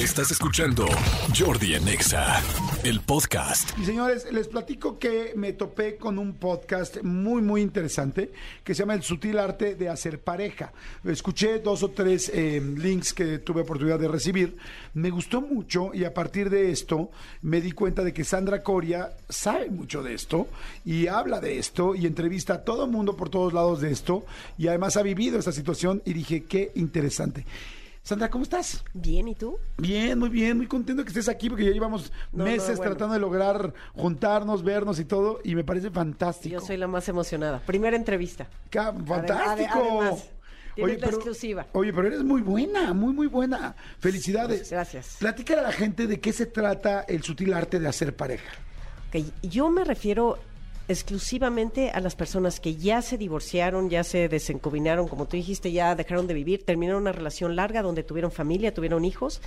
Estás escuchando Jordi en Exa, el podcast. Y señores, les platico que me topé con un podcast muy, muy interesante que se llama El sutil arte de hacer pareja. Escuché dos o tres eh, links que tuve oportunidad de recibir. Me gustó mucho y a partir de esto me di cuenta de que Sandra Coria sabe mucho de esto y habla de esto y entrevista a todo mundo por todos lados de esto y además ha vivido esta situación y dije, qué interesante. Sandra, ¿cómo estás? Bien, ¿y tú? Bien, muy bien, muy contento que estés aquí porque ya llevamos No, no, meses bueno. tratando de lograr juntarnos, vernos y todo y me parece fantástico. Yo soy la más emocionada. Primera entrevista. Fantástico. además, tienes la exclusiva. Oye, pero eres muy buena, muy, muy buena. Felicidades. Gracias. Platícale a la gente de qué se trata el sutil arte de hacer pareja. Ok, Yo me refiero exclusivamente a las personas que ya se divorciaron, ya se desencubinaron, como tú dijiste, ya dejaron de vivir, terminaron una relación larga donde tuvieron familia, tuvieron hijos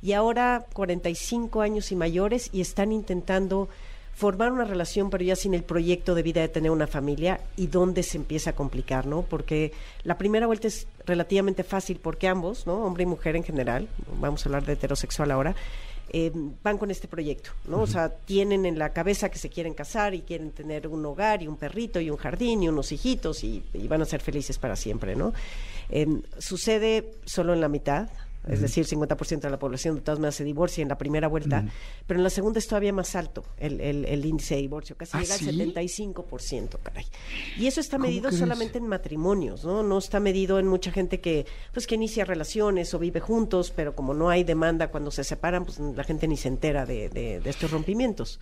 y ahora 45 años y mayores y están intentando formar una relación pero ya sin el proyecto de vida de tener una familia y dónde se empieza a complicar, ¿no? Porque la primera vuelta es relativamente fácil porque ambos, ¿no? Hombre y mujer en general, vamos a hablar de heterosexual ahora, eh, van con este proyecto, ¿no? O sea, tienen en la cabeza que se quieren casar y quieren tener un hogar y un perrito y un jardín y unos hijitos y, y van a ser felices para siempre, ¿no? Eh, sucede solo en la mitad, es decir, 50% de la población de todas maneras se divorcia en la primera vuelta, pero en la segunda es todavía más alto el, el- el índice de divorcio, casi ¿Ah, llega sí? al 75%, caray. Y eso está ¿Cómo medido solamente en matrimonios, ¿no? No está medido en mucha gente que, pues, que inicia relaciones o vive juntos, pero como no hay demanda cuando se separan, pues la gente ni se entera de, de- de estos rompimientos.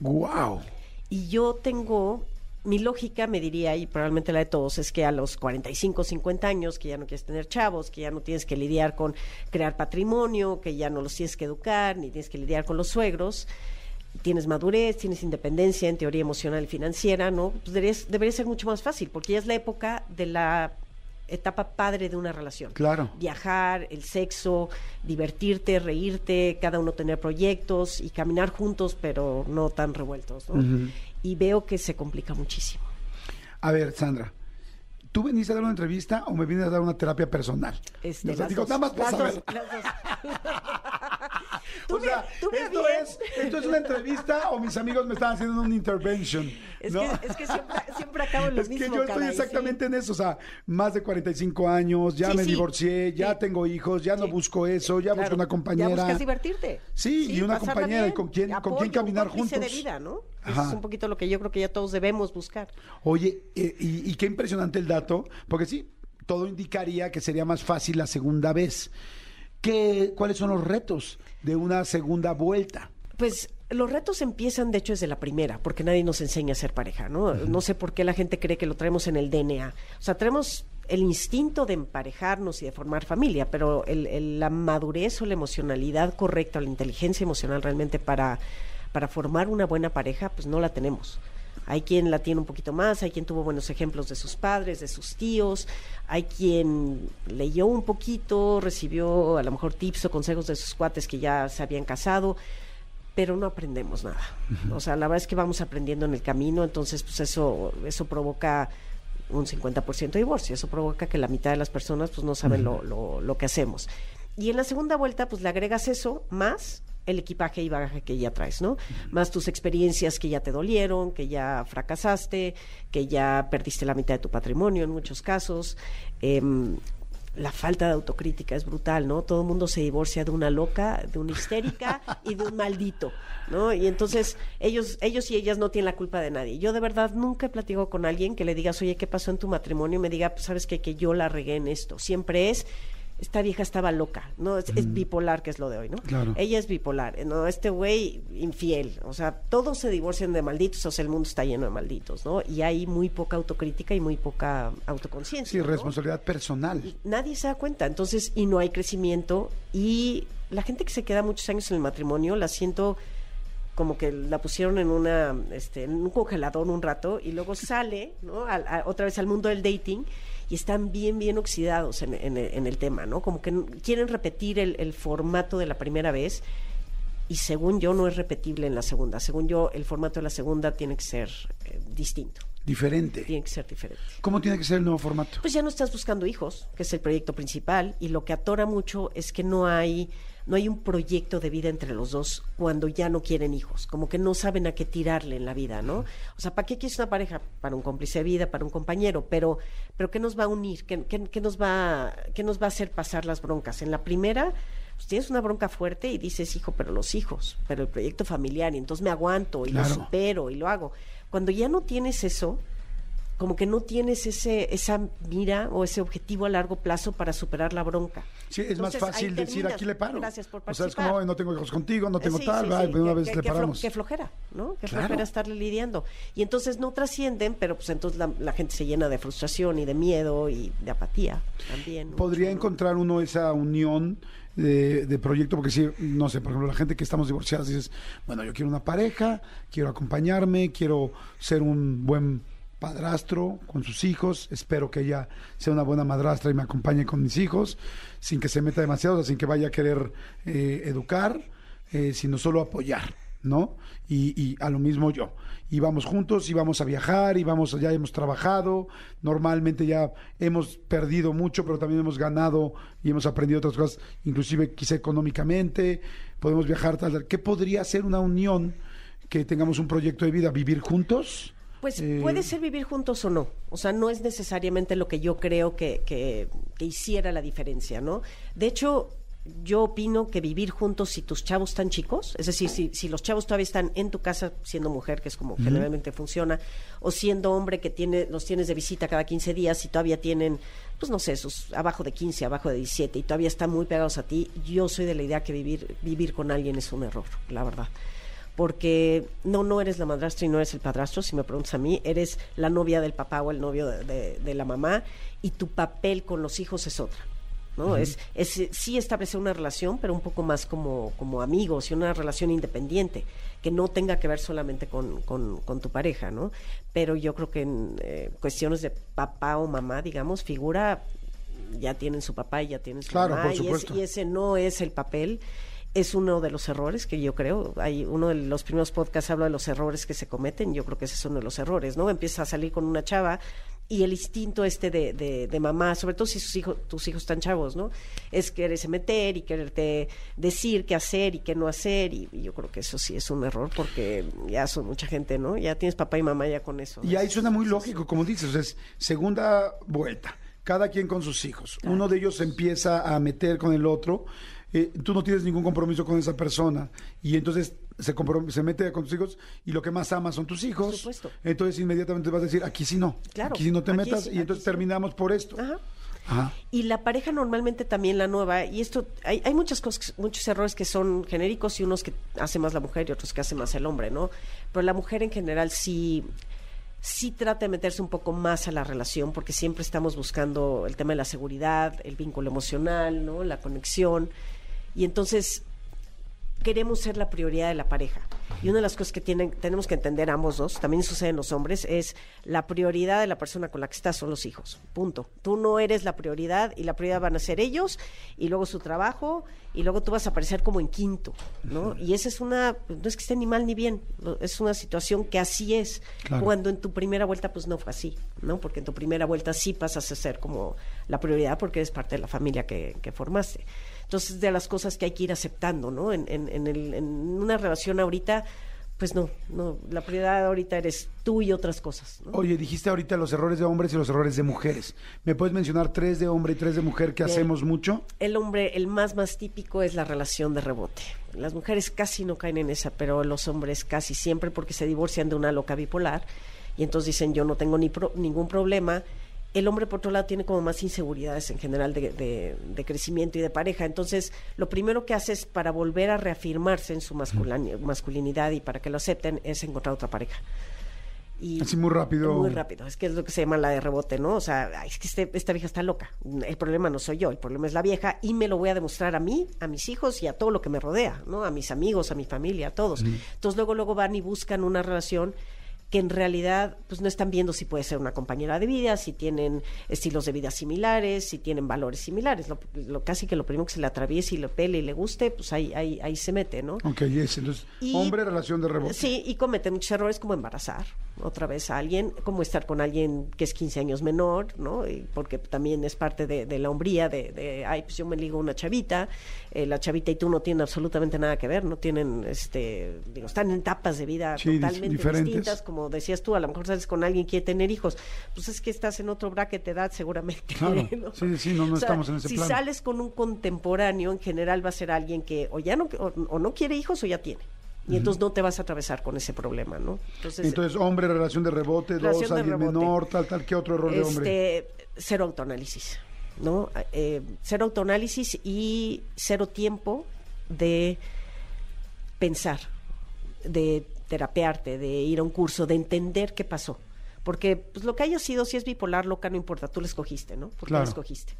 Wow. Y yo tengo, mi lógica me diría, y probablemente la de todos, es que a los 45, 50 años, que ya no quieres tener chavos, que ya no tienes que lidiar con crear patrimonio, que ya no los tienes que educar, ni tienes que lidiar con los suegros, tienes madurez, tienes independencia en teoría emocional y financiera, ¿no? Pues debería, debería ser mucho más fácil, porque ya es la época de la etapa padre de una relación Claro. viajar, el sexo, divertirte, reírte, cada uno tener proyectos y caminar juntos, pero no tan revueltos, ¿no? Y veo que se complica muchísimo. A ver, Sandra. ¿Tú veniste a dar una entrevista o me vienes a dar una terapia personal? Este, sea, las digo, dos, nada más para las saber. dos, las dos. O sea, esto, es, ¿esto es una entrevista o mis amigos me están haciendo una intervention? Es, ¿no? que, es que siempre, siempre acabo en lo Es mismo, que yo estoy caray, exactamente sí. en eso, o sea, más de 45 años, ya Sí, me sí, divorcié, ya tengo hijos, ya no busco eso, ya busco Claro, una compañera. Ya buscas divertirte. Sí, y una compañera, y bien. con quién- con Apoyo, quién caminar un juntos. de vida, ¿no? Eso es un poquito lo que yo creo que ya todos debemos buscar. Oye, eh, y, y qué impresionante el dato, porque sí, todo indicaría que sería más fácil la segunda vez. ¿Qué, ¿Cuáles son los retos de una segunda vuelta? Pues los retos empiezan, de hecho, desde la primera, porque nadie nos enseña a ser pareja, ¿no? No sé por qué la gente cree que lo traemos en el DNA. O sea, traemos el instinto de emparejarnos y de formar familia, pero el- el- la madurez o la emocionalidad correcta, o la inteligencia emocional realmente para, para formar una buena pareja, pues no la tenemos. Hay quien la tiene un poquito más, hay quien tuvo buenos ejemplos de sus padres, de sus tíos, hay quien leyó un poquito, recibió a lo mejor tips o consejos de sus cuates que ya se habían casado, pero no aprendemos nada. O sea, la verdad es que vamos aprendiendo en el camino, entonces pues eso, eso provoca un 50% de divorcio, eso provoca que la mitad de las personas pues no saben lo, lo, lo que hacemos. Y en la segunda vuelta pues le agregas eso más el equipaje y bagaje que ya traes, ¿no? Más tus experiencias que ya te dolieron, que ya fracasaste, que ya perdiste la mitad de tu patrimonio en muchos casos. Em, la falta de autocrítica es brutal, ¿no? Todo el mundo se divorcia de una loca, de una histérica y de un maldito, ¿no? Y entonces ellos, ellos y ellas no tienen la culpa de nadie. Yo de verdad nunca he platicado con alguien que le digas, oye, ¿qué pasó en tu matrimonio? Y me diga, pues sabes qué? que yo la regué en esto. Siempre es, esta vieja estaba loca, ¿no? Es, es bipolar, que es lo de hoy, ¿no? Claro. Ella es bipolar, ¿no? Este güey infiel, o sea, todos se divorcian de malditos, o sea, el mundo está lleno de malditos, ¿no? Y hay muy poca autocrítica y muy poca autoconciencia. Sí, ¿no? responsabilidad personal. Y nadie se da cuenta, entonces, y no hay crecimiento, y la gente que se queda muchos años en el matrimonio, la siento como que la pusieron en una este, en un congelador un rato y luego sale ¿no? A- otra vez al mundo del dating y están bien bien oxidados en, en el- en el tema no como que quieren repetir el, el formato de la primera vez y según yo no es repetible en la segunda según yo el formato de la segunda tiene que ser eh, distinto Diferente. tiene que ser diferente ¿Cómo tiene que ser el nuevo formato? pues ya no estás buscando hijos, que es el proyecto principal, y lo que atora mucho es que no hay no hay un proyecto de vida entre los dos cuando ya no quieren hijos, como que no saben a qué tirarle en la vida, ¿no? O sea, ¿para qué quieres una pareja? Para un cómplice de vida, para un compañero, pero, pero ¿qué nos va a unir? ¿Qué, qué- qué nos va, ¿Qué nos va a hacer pasar las broncas? En la primera, pues tienes una bronca fuerte y dices, hijo, pero los hijos, pero el proyecto familiar, y entonces me aguanto y Claro. lo supero y lo hago. Cuando ya no tienes eso, como que no tienes ese esa mira o ese objetivo a largo plazo para superar la bronca. Sí, es más Entonces, fácil decir aquí le paro. Gracias por O sea, es participar. como, "Ay, no tengo hijos contigo, no tengo Sí, tal, sí, va, sí, de una que- vez que- le paramos. Qué flojera, ¿no? Qué Claro. flojera estarle lidiando. Y entonces no trascienden, pero pues entonces la, la gente se llena de frustración y de miedo y de apatía también. Podría encontrar uno esa unión de, de proyecto, porque si, no sé, por ejemplo, la gente que estamos divorciadas dices, bueno, yo quiero una pareja, quiero acompañarme, quiero ser un buen padrastro con sus hijos, espero que ella sea una buena madrastra y me acompañe con mis hijos, sin que se meta demasiado, sin que vaya a querer eh, educar, eh, sino solo apoyar, ¿no? Y, y a lo mismo yo. Y vamos juntos, y vamos a viajar, y vamos, ya hemos trabajado, normalmente ya hemos perdido mucho, pero también hemos ganado y hemos aprendido otras cosas, inclusive quizá económicamente, podemos viajar, tal, tal. ¿Qué podría ser una unión que tengamos un proyecto de vida? ¿Vivir juntos? Pues Eh, puede ser vivir juntos o no. O sea, no es necesariamente lo que yo creo que, que- que hiciera la diferencia, ¿no? De hecho, yo opino que vivir juntos si tus chavos están chicos, es decir, si, si los chavos todavía están en tu casa siendo mujer, que es como generalmente funciona, o siendo hombre que tiene, los tienes de visita cada 15 días y todavía tienen, pues no sé, sus abajo de 15, abajo de 17 y todavía están muy pegados a ti, yo soy de la idea que vivir, vivir con alguien es un error, la verdad porque no, no eres la madrastra y no eres el padrastro, si me preguntas a mí, eres la novia del papá o el novio de, de- de la mamá y tu papel con los hijos es otra. ¿no? es, es sí establecer una relación, pero un poco más como, como amigos y una relación independiente, que no tenga que ver solamente con, con, con tu pareja, ¿no? Pero yo creo que en eh, cuestiones de papá o mamá, digamos, figura, ya tienen su papá y ya tienen su Claro, mamá, por y es- supuesto. y ese no es el papel es uno de los errores que yo creo. Hay uno de los primeros podcasts habla de los errores que se cometen. Yo creo que ese es uno de los errores, ¿no? Empiezas a salir con una chava y el instinto este de, de, de mamá, sobre todo si sus hijos, tus hijos están chavos, ¿no? Es quererse meter y quererte decir qué hacer y qué no hacer. Y, y yo creo que eso sí es un error porque ya son mucha gente, ¿no? Ya tienes papá y mamá ya con eso. Y ahí suena muy lógico, como dices, o sea, es segunda vuelta, cada quien con sus hijos. Uno de ellos empieza a meter con el otro, eh, tú no tienes ningún compromiso con esa persona y entonces se, se mete con tus hijos y lo que más amas son tus hijos. supuesto. Entonces inmediatamente vas a decir, aquí sí no, Claro, aquí sí no te metas sí, y entonces sí. terminamos por esto. Ajá. Ajá. Y la pareja normalmente también la nueva, y esto, hay, hay muchas cosas, muchos errores que son genéricos y unos que hace más la mujer y otros que hace más el hombre, ¿no? Pero la mujer en general sí, sí trata de meterse un poco más a la relación, porque siempre estamos buscando el tema de la seguridad, el vínculo emocional, ¿no? La conexión. Y entonces queremos ser la prioridad de la pareja. Y una de las cosas que tienen, tenemos que entender ambos dos, también sucede en los hombres, es la prioridad de la persona con la que estás son los hijos. Punto. Tú no eres la prioridad y la prioridad van a ser ellos y luego su trabajo y luego tú vas a aparecer como en quinto, ¿no? Y esa es una, no es que esté ni mal ni bien, es una situación que así es. Claro. Cuando en tu primera vuelta pues no fue así, ¿no? Porque en tu primera vuelta sí pasas a ser como la prioridad porque eres parte de la familia que, que formaste. Entonces, de las cosas que hay que ir aceptando, ¿no? En, en, en, el- en una relación ahorita, pues no, no, la prioridad ahorita eres tú y otras cosas, ¿no? Oye, dijiste ahorita los errores de hombres y los errores de mujeres. ¿Me puedes mencionar tres de hombre y tres de mujer que Bien. hacemos mucho? El hombre, el más más típico es la relación de rebote. Las mujeres casi no caen en esa, pero los hombres casi siempre porque se divorcian de una loca bipolar y entonces dicen yo no tengo ni pro- ningún problema. El hombre, por otro lado, tiene como más inseguridades en general de, de- de crecimiento y de pareja. Entonces, lo primero que hace es para volver a reafirmarse en su masculinidad y para que lo acepten es encontrar otra pareja. Y Así muy rápido. Muy rápido. Es que es lo que se llama la de rebote, ¿no? O sea, es que este- esta vieja está loca. El problema no soy yo, el problema es la vieja y me lo voy a demostrar a mí, a mis hijos y a todo lo que me rodea, ¿no? A mis amigos, a mi familia, a todos. Entonces luego luego van y buscan una relación que en realidad pues no están viendo si puede ser una compañera de vida, si tienen estilos de vida similares, si tienen valores similares. Lo, lo- casi que lo primero que se le atraviese y le pele y le guste, pues ahí, ahí, ahí se mete, ¿no? Ok, yes. Entonces, Y- hombre, relación de rebote. Sí, y comete muchos errores como embarazar, otra vez a alguien, como estar con alguien que es 15 años menor, ¿no? Y porque también es parte de, de la hombría, de, de, ay, pues yo me ligo a una chavita, eh, la chavita y tú no tienen absolutamente nada que ver, no tienen, este, digo, están en etapas de vida Sí, totalmente diferentes. distintas, como decías tú, a lo mejor sales con alguien que quiere tener hijos, pues es que estás en otro bracket de edad seguramente. Claro. ¿no? Sí, sí, no, no O sea, estamos en ese si plano. sales con un contemporáneo, en general va a ser alguien que o ya no, o, o no quiere hijos o ya tiene. Y entonces no te vas a atravesar con ese problema, ¿no? Entonces, Entonces, hombre, relación de rebote, Relación dos, de alguien rebote. menor, tal, tal, ¿qué otro error de hombre? este, cero autoanálisis, ¿no? Eh, cero autoanálisis y cero tiempo de pensar, de terapearte, de ir a un curso, de entender qué pasó. Porque pues, lo que haya sido, si es bipolar, loca, no importa, tú la escogiste, ¿no? Porque Claro. la escogiste.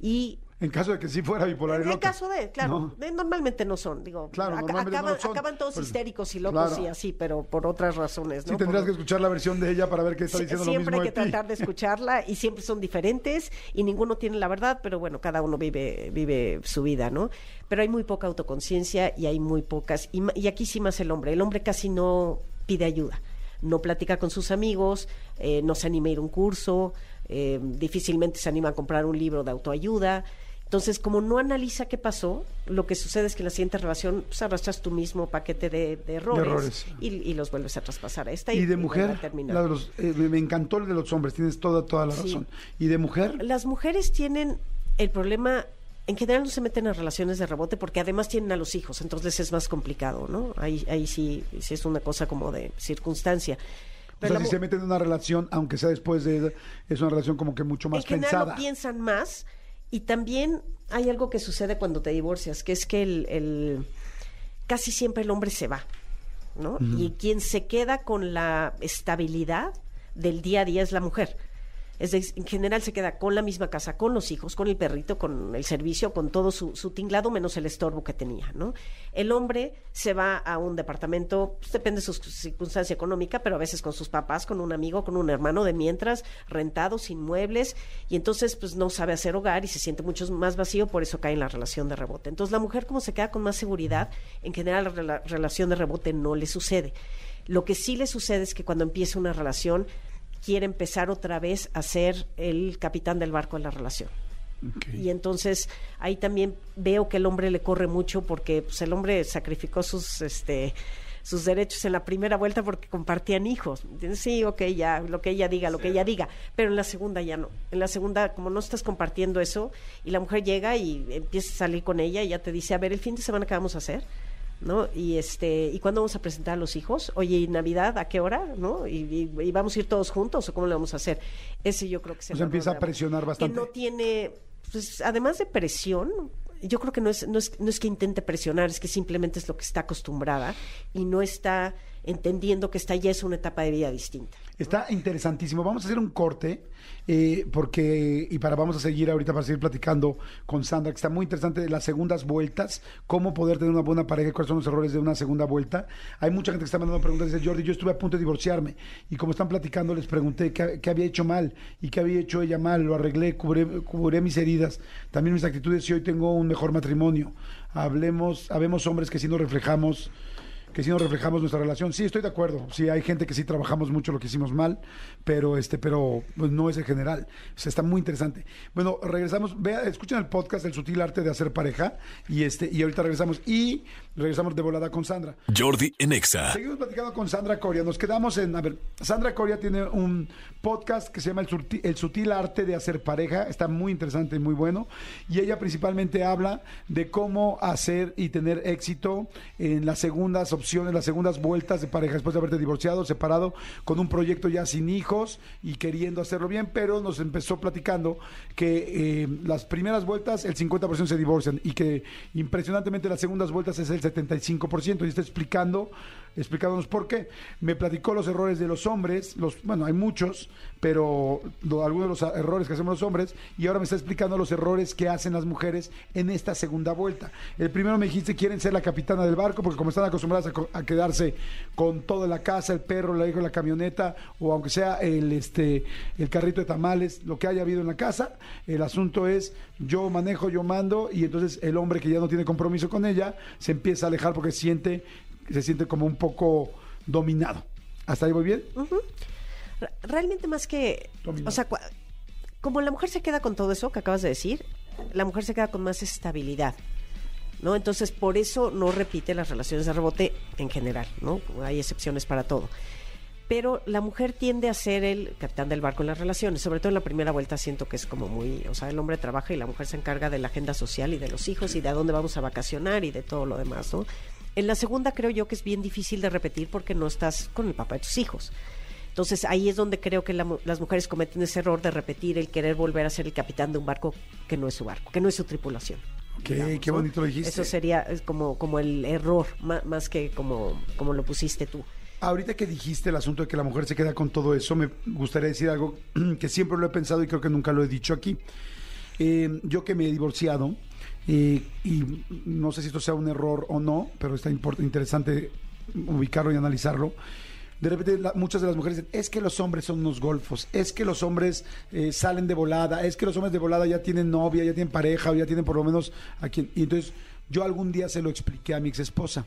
Y En caso de que sí fuera bipolar y en el caso de, claro, ¿no? normalmente no son, digo, Claro, normalmente no acaban, lo son. acaban todos Pues, histéricos y locos claro. y así, pero por otras razones, ¿no? Sí, tendrías Por- que escuchar la versión de ella para ver qué está diciendo lo siempre mismo hay que de ti. tratar de escucharla y siempre son diferentes y ninguno tiene la verdad, pero bueno, cada uno vive vive su vida, ¿no? Pero hay muy poca autoconciencia y hay muy pocas y, y aquí sí más el hombre. El hombre casi no pide ayuda, no platica con sus amigos, eh, no se anima a ir a un curso, eh, difícilmente se anima a comprar un libro de autoayuda. Entonces, como no analiza qué pasó, lo que sucede es que en la siguiente relación pues, arrastras tu mismo paquete de, de errores, errores. Y, y los vuelves a traspasar a esta Y de mujer, terminar. la de los, eh, me encantó el de los hombres, tienes toda, toda la Sí. razón. ¿Y de mujer? Las mujeres tienen el problema, en general no se meten a relaciones de rebote porque además tienen a los hijos, entonces es más complicado, ¿no? Ahí, ahí sí, sí es una cosa como de circunstancia. O sea, si se meten en una relación, aunque sea después de es una relación como que mucho más en general pensada. piensan más y también hay algo que sucede cuando te divorcias, que es que el, el- casi siempre el hombre se va, ¿no? Y quien se queda con la estabilidad del día a día es la mujer. Es en general se queda con la misma casa, con los hijos, con el perrito, con el servicio, con todo su, tinglado, menos el estorbo que tenía, ¿no? El hombre se va a un departamento, pues, depende de su circunstancia económica, pero a veces con sus papás, con un amigo, con un hermano de mientras, rentado, sin muebles, y entonces pues no sabe hacer hogar y se siente mucho más vacío, por eso cae en la relación de rebote. Entonces la mujer como se queda con más seguridad, en general la rela- relación de rebote no le sucede. Lo que sí le sucede es que cuando empieza una relación, quiere empezar otra vez a ser el capitán del barco de la relación. Y entonces ahí también veo que el hombre le corre mucho porque pues, el hombre sacrificó sus este sus derechos en la primera vuelta porque compartían hijos. Sí, ok, ya, lo que ella diga, lo que ella diga, pero en la segunda ya no. En la segunda, como no estás compartiendo eso, y la mujer llega y empieza a salir con ella y ya te dice, a ver, el fin de semana, ¿qué vamos a hacer? ¿No? Y este, ¿y cuándo vamos a presentar a los hijos? Oye, ¿y Navidad a qué hora? ¿No? ¿Y, y- y vamos a ir todos juntos o cómo le vamos a hacer? Ese yo creo que error empieza a presionar bastante. Que no tiene, pues, además de presión, yo creo que no es, no es, no es que intente presionar, es que simplemente es lo que está acostumbrada y no está entendiendo que esta ya es una etapa de vida distinta. Está interesantísimo. Vamos a hacer un corte eh, porque y para vamos a seguir ahorita para seguir platicando con Sandra que está muy interesante las segundas vueltas, cómo poder tener una buena pareja, cuáles son los errores de una segunda vuelta. Hay mucha gente que está mandando preguntas. Dice Jordi, yo estuve a punto de divorciarme y como están platicando les pregunté qué, había hecho mal y qué había hecho ella mal. Lo arreglé, cubré, mis heridas, también mis actitudes y hoy tengo un mejor matrimonio. Hablemos, habemos hombres que si nos reflejamos que si nos reflejamos nuestra relación. Sí, estoy de acuerdo. Sí, hay gente que sí trabajamos mucho lo que hicimos mal, pero este, pero pues, no es el general. O sea, está muy interesante. Bueno, regresamos. Vea, escuchen el podcast El sutil arte de hacer pareja y este y ahorita regresamos y regresamos de volada con Sandra. Jordi en Exa. Seguimos platicando con Sandra Coria. Nos quedamos en. A ver, Sandra Coria tiene un podcast que se llama El, Surti- El Sutil Arte de Hacer Pareja. Está muy interesante y muy bueno. Y ella principalmente habla de cómo hacer y tener éxito en las segundas opciones, las segundas vueltas de pareja, después de haberte divorciado, separado, con un proyecto ya sin hijos y queriendo hacerlo bien. Pero nos empezó platicando que eh, las primeras vueltas, el 50% se divorcian y que impresionantemente las segundas vueltas es el 75%. Y está explicando, explicándonos por qué. Me platicó los errores de los hombres, los, bueno, hay muchos, pero algunos de los errores que hacemos los hombres, y ahora me está explicando los errores que hacen las mujeres en esta segunda vuelta. El primero me dijiste, quieren ser la capitana del barco, porque como están acostumbradas a, co- a quedarse con toda la casa, el perro, la hija, la camioneta, o aunque sea el, este, el carrito de tamales, lo que haya habido en la casa, el asunto es, yo manejo, yo mando, y entonces el hombre que ya no tiene compromiso con ella, se empieza a alejar porque siente, se siente como un poco dominado. ¿Hasta ahí voy bien? Re- Realmente más que, o sea, como la mujer se queda con todo eso que acabas de decir, la mujer se queda con más estabilidad, ¿no? Entonces, por eso no repite las relaciones de rebote en general, ¿no? Hay excepciones para todo. Pero la mujer tiende a ser el capitán del barco en las relaciones, sobre todo en la primera vuelta siento que es como muy, o sea, el hombre trabaja y la mujer se encarga de la agenda social y de los hijos y de a dónde vamos a vacacionar y de todo lo demás, ¿no? En la segunda creo yo que es bien difícil de repetir porque no estás con el papá de tus hijos. Entonces ahí es donde creo que la las mujeres cometen ese error de repetir el querer volver a ser el capitán de un barco que no es su barco, que no es su tripulación. Digamos, qué bonito dijiste. Eso sería como, como el error, ma- más, que como, como lo pusiste tú. Ahorita que dijiste el asunto de que la mujer se queda con todo eso, me gustaría decir algo que siempre lo he pensado y creo que nunca lo he dicho aquí. Eh, yo que me he divorciado, eh, y no sé si esto sea un error o no, pero está interesante ubicarlo y analizarlo. De repente muchas de las mujeres dicen, es que los hombres son unos golfos, es que los hombres eh, salen de volada, es que los hombres de volada ya tienen novia, ya tienen pareja, o ya tienen por lo menos a quien... Y entonces yo algún día se lo expliqué a mi ex esposa.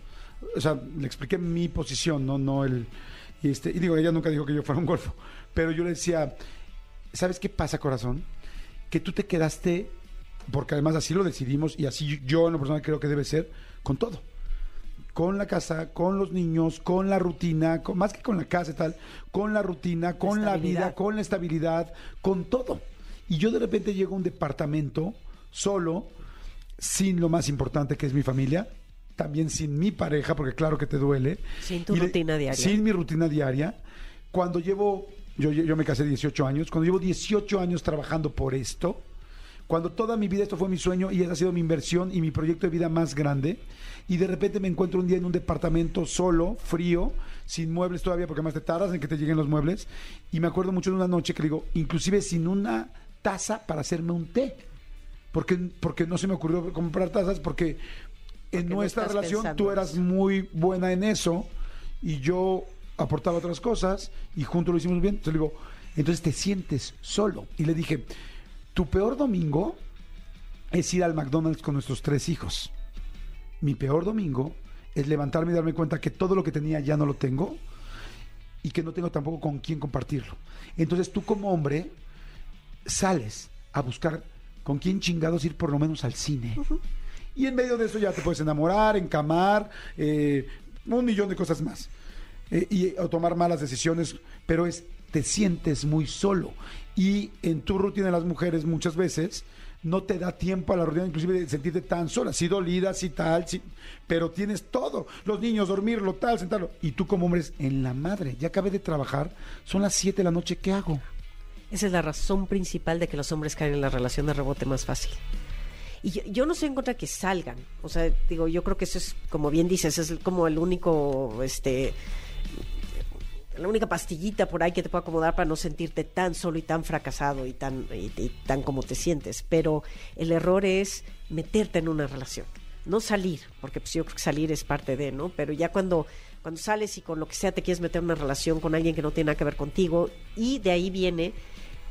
O sea, le expliqué mi posición, no, no el... Y, este, y digo, ella nunca dijo que yo fuera un golfo, pero yo le decía, ¿sabes qué pasa, corazón? Que tú te quedaste, porque además así lo decidimos y así yo en lo personal creo que debe ser, con todo con la casa, con los niños, con la rutina, con, más que con la casa y tal, con la rutina, con la, vida, con la estabilidad, con todo. Y yo de repente llego a un departamento solo, sin lo más importante que es mi familia, también sin mi pareja, porque claro que te duele. Sin tu le- rutina diaria. Sin mi rutina diaria. Cuando llevo, yo, yo me casé 18 años, cuando llevo 18 años trabajando por esto, cuando toda mi vida esto fue mi sueño y esa ha sido mi inversión y mi proyecto de vida más grande, y de repente me encuentro un día en un departamento solo, frío, sin muebles todavía, porque además te tardas en que te lleguen los muebles, y me acuerdo mucho de una noche que digo, inclusive sin una taza para hacerme un té, porque, porque no se me ocurrió comprar tazas, porque en nuestra relación tú eras muy buena en eso, y yo aportaba otras cosas, y juntos lo hicimos bien, entonces le digo, entonces te sientes solo, y le dije, tu peor domingo es ir al McDonald's con nuestros tres hijos. Mi peor domingo es levantarme y darme cuenta que todo lo que tenía ya no lo tengo y que no tengo tampoco con quién compartirlo. Entonces tú como hombre sales a buscar con quién chingados ir por lo menos al cine. Y en medio de eso ya te puedes enamorar, encamar, eh, un millón de cosas más. Eh, y, o tomar malas decisiones, pero es te sientes muy solo. Y en tu rutina las mujeres muchas veces no te da tiempo a la rutina, inclusive de sentirte tan sola, sí dolida, sí tal, sí, pero tienes todo, los niños, dormirlo, tal, sentarlo. Y tú como hombre en la madre, ya acabé de trabajar, son las 7 de la noche, ¿qué hago? Esa es la razón principal de que los hombres caen en la relación de rebote más fácil. Y yo, yo no estoy en contra de que salgan. O sea, digo, yo creo que eso es, como bien dices, es como el único, este, la única pastillita por ahí que te puede acomodar para no sentirte tan solo y tan fracasado y tan, tan como te sientes. Pero el error es meterte en una relación, no salir, porque pues yo creo que salir es parte de, ¿no? Pero ya cuando, cuando sales y con lo que sea te quieres meter en una relación con alguien que no tiene nada que ver contigo, y de ahí viene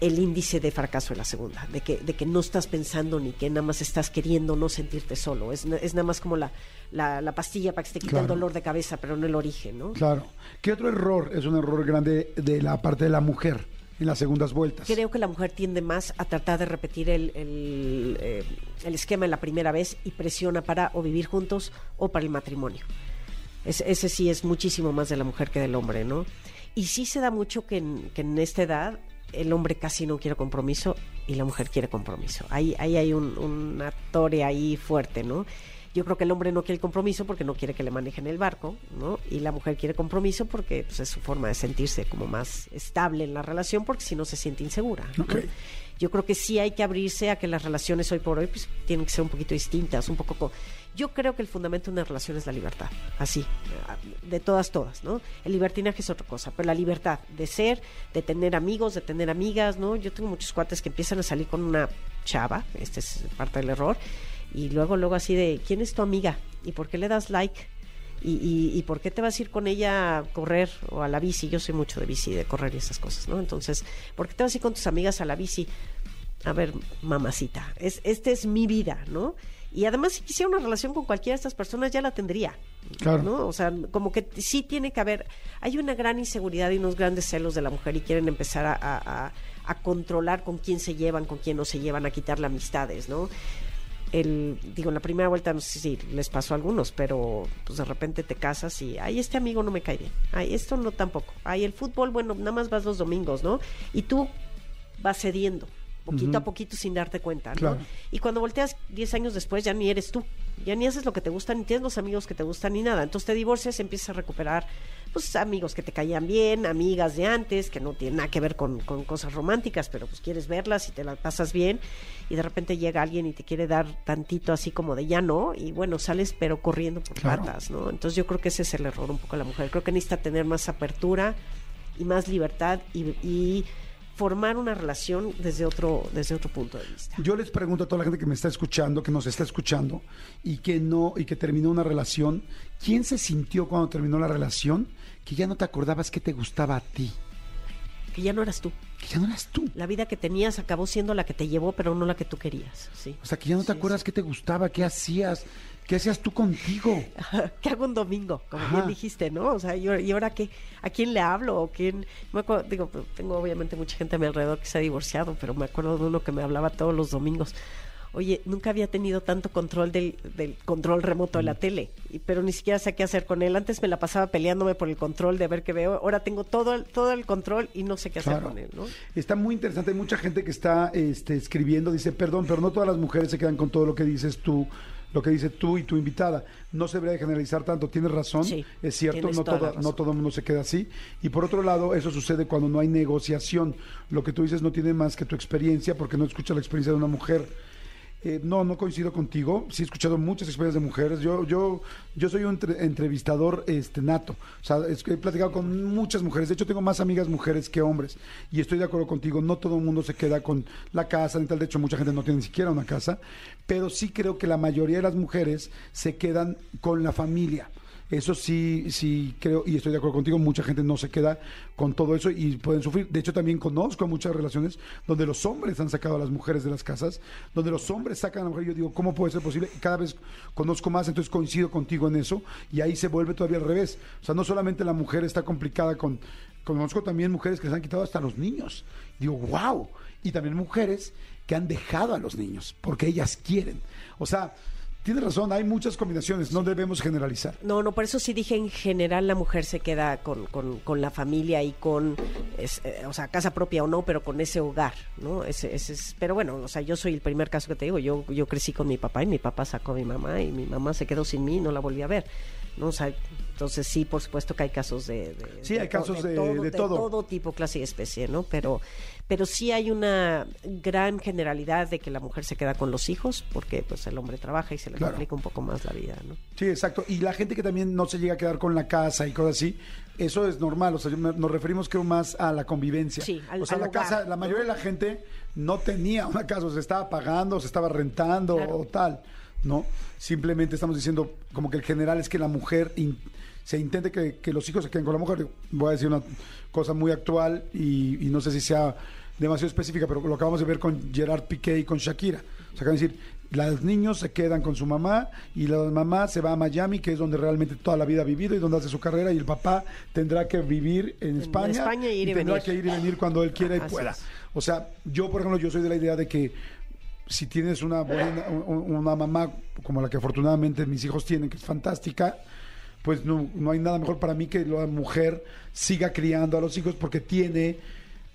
el índice de fracaso en la segunda, de que, de que no estás pensando ni que nada más estás queriendo no sentirte solo. Es, es nada más como la, la, la pastilla para que se te quite el Claro. dolor de cabeza, pero no el origen, ¿no? Claro. ¿Qué otro error es un error grande de la parte de la mujer en las segundas vueltas? Creo que la mujer tiende más a tratar de repetir el, el, eh, el esquema en la primera vez y presiona para o vivir juntos o para el matrimonio. Es- ese sí es muchísimo más de la mujer que del hombre, ¿no? Y sí se da mucho que en, que en esta edad el hombre casi no quiere compromiso y la mujer quiere compromiso. Ahí, ahí hay un, una ahí fuerte, ¿no? Yo creo que el hombre no quiere compromiso porque no quiere que le manejen el barco, ¿no? Y la mujer quiere compromiso porque pues, es su forma de sentirse como más estable en la relación porque si no se siente insegura. Yo creo que sí hay que abrirse a que las relaciones hoy por hoy pues, tienen que ser un poquito distintas, un poco... co- Yo creo que el fundamento de una relación es la libertad, así, de todas, todas, ¿no? El libertinaje es otra cosa, pero la libertad de ser, de tener amigos, de tener amigas, ¿no? Yo tengo muchos cuates que empiezan a salir con una chava, este es parte del error, y luego, luego así de, ¿quién es tu amiga? ¿Y por qué le das like? ¿Y, y, y por qué te vas a ir con ella a correr o a la bici? Yo soy mucho de bici, de correr y esas cosas, ¿no? Entonces, ¿por qué te vas a ir con tus amigas a la bici? A ver, mamacita, es, esta es mi vida, ¿no? Y además, si quisiera una relación con cualquiera de estas personas, ya la tendría. Claro. ¿no? O sea, como que sí tiene que haber. Hay una gran inseguridad y unos grandes celos de la mujer y quieren empezar a, a- a- a controlar con quién se llevan, con quién no se llevan, a quitarle amistades, ¿no? El, digo, en la primera vuelta no sé si les pasó a algunos, pero pues de repente te casas y, ay, este amigo no me cae bien, ay, esto no tampoco, ay, el fútbol, bueno, nada más vas los domingos, ¿no? Y tú vas cediendo, poquito a poquito sin darte cuenta, ¿no? Claro. Y cuando volteas 10 años después ya ni eres tú, ya ni haces lo que te gusta, ni tienes los amigos que te gustan, ni nada. Entonces te divorcias, empiezas a recuperar pues amigos que te caían bien, amigas de antes, que no tienen nada que ver con, con cosas románticas, pero pues quieres verlas y te las pasas bien, y de repente llega alguien y te quiere dar tantito así como de ya no, y bueno, sales pero corriendo por Claro. patas, ¿no? Entonces yo creo que ese es el error un poco de la mujer. Creo que necesita tener más apertura y más libertad y, y formar una relación desde otro, desde otro punto de vista. Yo les pregunto a toda la gente que me está escuchando, que nos está escuchando y que no y que terminó una relación, ¿quién se sintió cuando terminó la relación que ya no te acordabas que te gustaba a ti? Que ya no eras tú. Que ya no eras tú. La vida que tenías acabó siendo la que te llevó, pero no la que tú querías. Sí. O sea, que ya no te Sí, acuerdas qué te gustaba, qué hacías, qué hacías tú contigo. ¿Qué hago un domingo? Como Ajá. bien dijiste, ¿no? O sea, ¿y ahora- ¿y ahora qué? ¿A quién le hablo? ¿O quién? Me acuerdo, digo, pues, tengo obviamente mucha gente a mi alrededor que se ha divorciado, pero me acuerdo de uno que me hablaba todos los domingos. Oye, nunca había tenido tanto control del, del control remoto de Mm. la tele, y- pero ni siquiera sé qué hacer con él. Antes me la pasaba peleándome por el control de ver qué veo. Ahora tengo todo el, todo el control y no sé qué hacer Claro. con él, ¿no? Está muy interesante, hay mucha gente que está este, escribiendo, dice, perdón, pero no todas las mujeres se quedan con todo lo que dices tú, lo que dice tú y tu invitada. No se debería de generalizar tanto, tienes razón, Sí, es cierto, no, toda no todo el mundo se queda así. Y por otro lado, eso sucede cuando no hay negociación. Lo que tú dices no tiene más que tu experiencia, porque no escuchas la experiencia de una mujer. Eh, no, no coincido contigo. Sí he escuchado muchas experiencias de mujeres. Yo, yo, yo soy un entre- entrevistador este, nato. O sea, he platicado con muchas mujeres. De hecho, tengo más amigas mujeres que hombres. Y estoy de acuerdo contigo. No todo el mundo se queda con la casa ni tal. De hecho, mucha gente no tiene ni siquiera una casa. Pero sí creo que la mayoría de las mujeres se quedan con la familia. Eso sí, sí creo, y estoy de acuerdo contigo, mucha gente no se queda con todo eso y pueden sufrir. De hecho, también conozco muchas relaciones donde los hombres han sacado a las mujeres de las casas, donde los hombres sacan a la mujer. Yo digo, ¿cómo puede ser posible? Cada vez conozco más, entonces coincido contigo en eso, y ahí se vuelve todavía al revés. O sea, no solamente la mujer está complicada con. Conozco también mujeres que se han quitado hasta los niños. Digo, wow. Y también mujeres que han dejado a los niños porque ellas quieren. O sea, tienes razón, hay muchas combinaciones, no debemos generalizar. No, no, por eso sí dije en general la mujer se queda con, con, con la familia y con, es, eh, o sea, casa propia o no, pero con ese hogar, ¿no? Ese, ese es, pero bueno, o sea, yo soy el primer caso que te digo, yo, yo crecí con mi papá y mi papá sacó a mi mamá y mi mamá se quedó sin mí y no la volví a ver, ¿no? O sea, entonces sí, por supuesto que hay casos de... de- Sí, hay casos de- de todo. todo tipo, clase y especie, ¿no? Pero, pero sí hay una gran generalidad de que la mujer se queda con los hijos porque pues el hombre trabaja y se le Claro. complica un poco más la vida, ¿no? Sí, exacto. Y la gente que también no se llega a quedar con la casa y cosas así, eso es normal. O sea, nos referimos creo más a la convivencia. Sí, al- o sea, al la hogar, casa, la mayoría de la gente no tenía una casa, o se estaba pagando, se estaba rentando Claro. o tal, ¿no? Simplemente estamos diciendo como que el general es que la mujer in- se intente que, que los hijos se queden con la mujer. Voy a decir una cosa muy actual y, y no sé si sea demasiado específica, pero lo acabamos de ver con Gerard Piqué y con Shakira. O sea, acaban de decir, los niños se quedan con su mamá y la mamá se va a Miami, que es donde realmente toda la vida ha vivido y donde hace su carrera, y el papá tendrá que vivir en España, España y ir y tendrá venir. que ir y venir cuando él quiera y pueda. O sea, yo, por ejemplo, yo soy de la idea de que si tienes una buena, un- una mamá como la que afortunadamente mis hijos tienen, que es fantástica, pues no, no hay nada mejor para mí que la mujer siga criando a los hijos porque tiene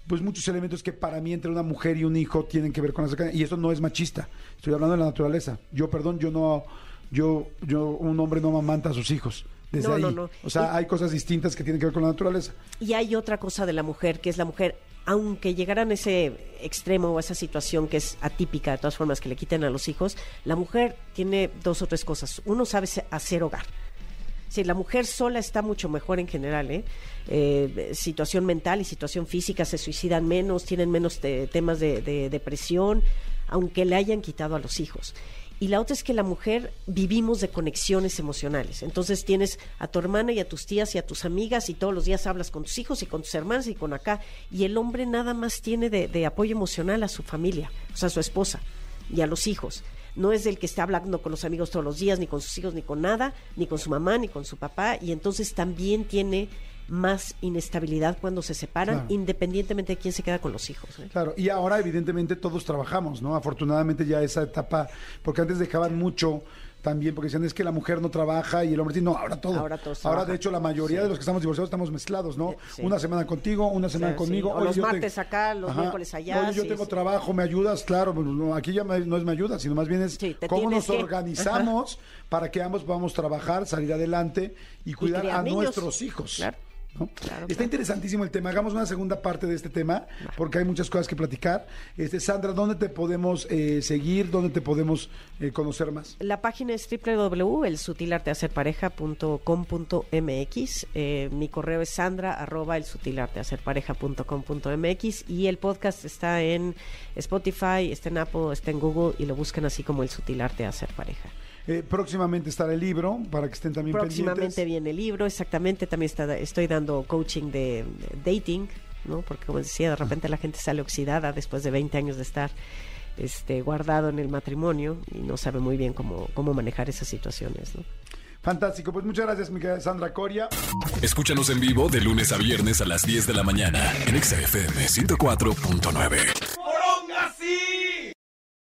pues muchos elementos que para mí entre una mujer y un hijo tienen que ver con la cercanía. Y eso no es machista. Estoy hablando de la naturaleza. Yo, perdón, yo no, yo, yo, un hombre no amamanta a sus hijos. Desde No, ahí. no, no. O sea, Y- hay cosas distintas que tienen que ver con la naturaleza. Y hay otra cosa de la mujer, que es la mujer, aunque llegaran a ese extremo o a esa situación que es atípica, de todas formas, que le quiten a los hijos, la mujer tiene dos o tres cosas. Uno sabe hacer hogar. Sí, la mujer sola está mucho mejor en general, ¿eh? Eh, situación mental y situación física, se suicidan menos, tienen menos te- temas de, de depresión, aunque le hayan quitado a los hijos. Y la otra es que la mujer vivimos de conexiones emocionales. Entonces tienes a tu hermana y a tus tías y a tus amigas y todos los días hablas con tus hijos y con tus hermanas y con acá. Y el hombre nada más tiene de, de apoyo emocional a su familia, o sea, a su esposa y a los hijos. No es el que está hablando con los amigos todos los días, ni con sus hijos, ni con nada, ni con su mamá, ni con su papá, y entonces también tiene más inestabilidad cuando se separan, Claro. independientemente de quién se queda con los hijos. ¿eh? Claro, y ahora evidentemente todos trabajamos, ¿no? Afortunadamente ya esa etapa, porque antes dejaban mucho también, porque decían es que la mujer no trabaja y el hombre sí, no, ahora todo. Ahora todos Ahora, de hecho, la mayoría Sí. de los que estamos divorciados estamos mezclados, ¿no? Eh, sí. Una semana contigo, una semana sí. conmigo. O los yo te- martes acá, los miércoles allá, Oye, yo tengo trabajo, ¿me ayudas? Claro, pues, no, aquí ya me- no es me ayuda, sino más bien es te cómo nos que- organizamos para que ambos podamos trabajar, salir adelante y cuidar a niños. nuestros hijos. Claro. ¿No? Claro, Está claro. interesantísimo el tema. Hagamos una segunda parte de este tema porque hay muchas cosas que platicar. Este, Sandra, ¿dónde te podemos eh, seguir? ¿Dónde te podemos eh, conocer más? La página es www.elsutilartehacerpareja.com.mx. Eh, mi correo es sandra arroba elsutilartehacerpareja.com.mx y el podcast está en Spotify, está en Apple, está en Google y lo buscan así como El Sutil Arte de Hacer Pareja. Eh, próximamente estará el libro para que estén también Próximamente pendientes. viene el libro, exactamente. También está, estoy dando coaching de, dating, ¿no? Porque como decía, de repente la gente sale oxidada después de 20 años de estar este, guardado en el matrimonio y no sabe muy bien cómo, cómo manejar esas situaciones, ¿no? Fantástico. Pues muchas gracias, mi querida Sandra Coria. Escúchanos en vivo de lunes a viernes a las 10 de la mañana en Exa FM 104.9.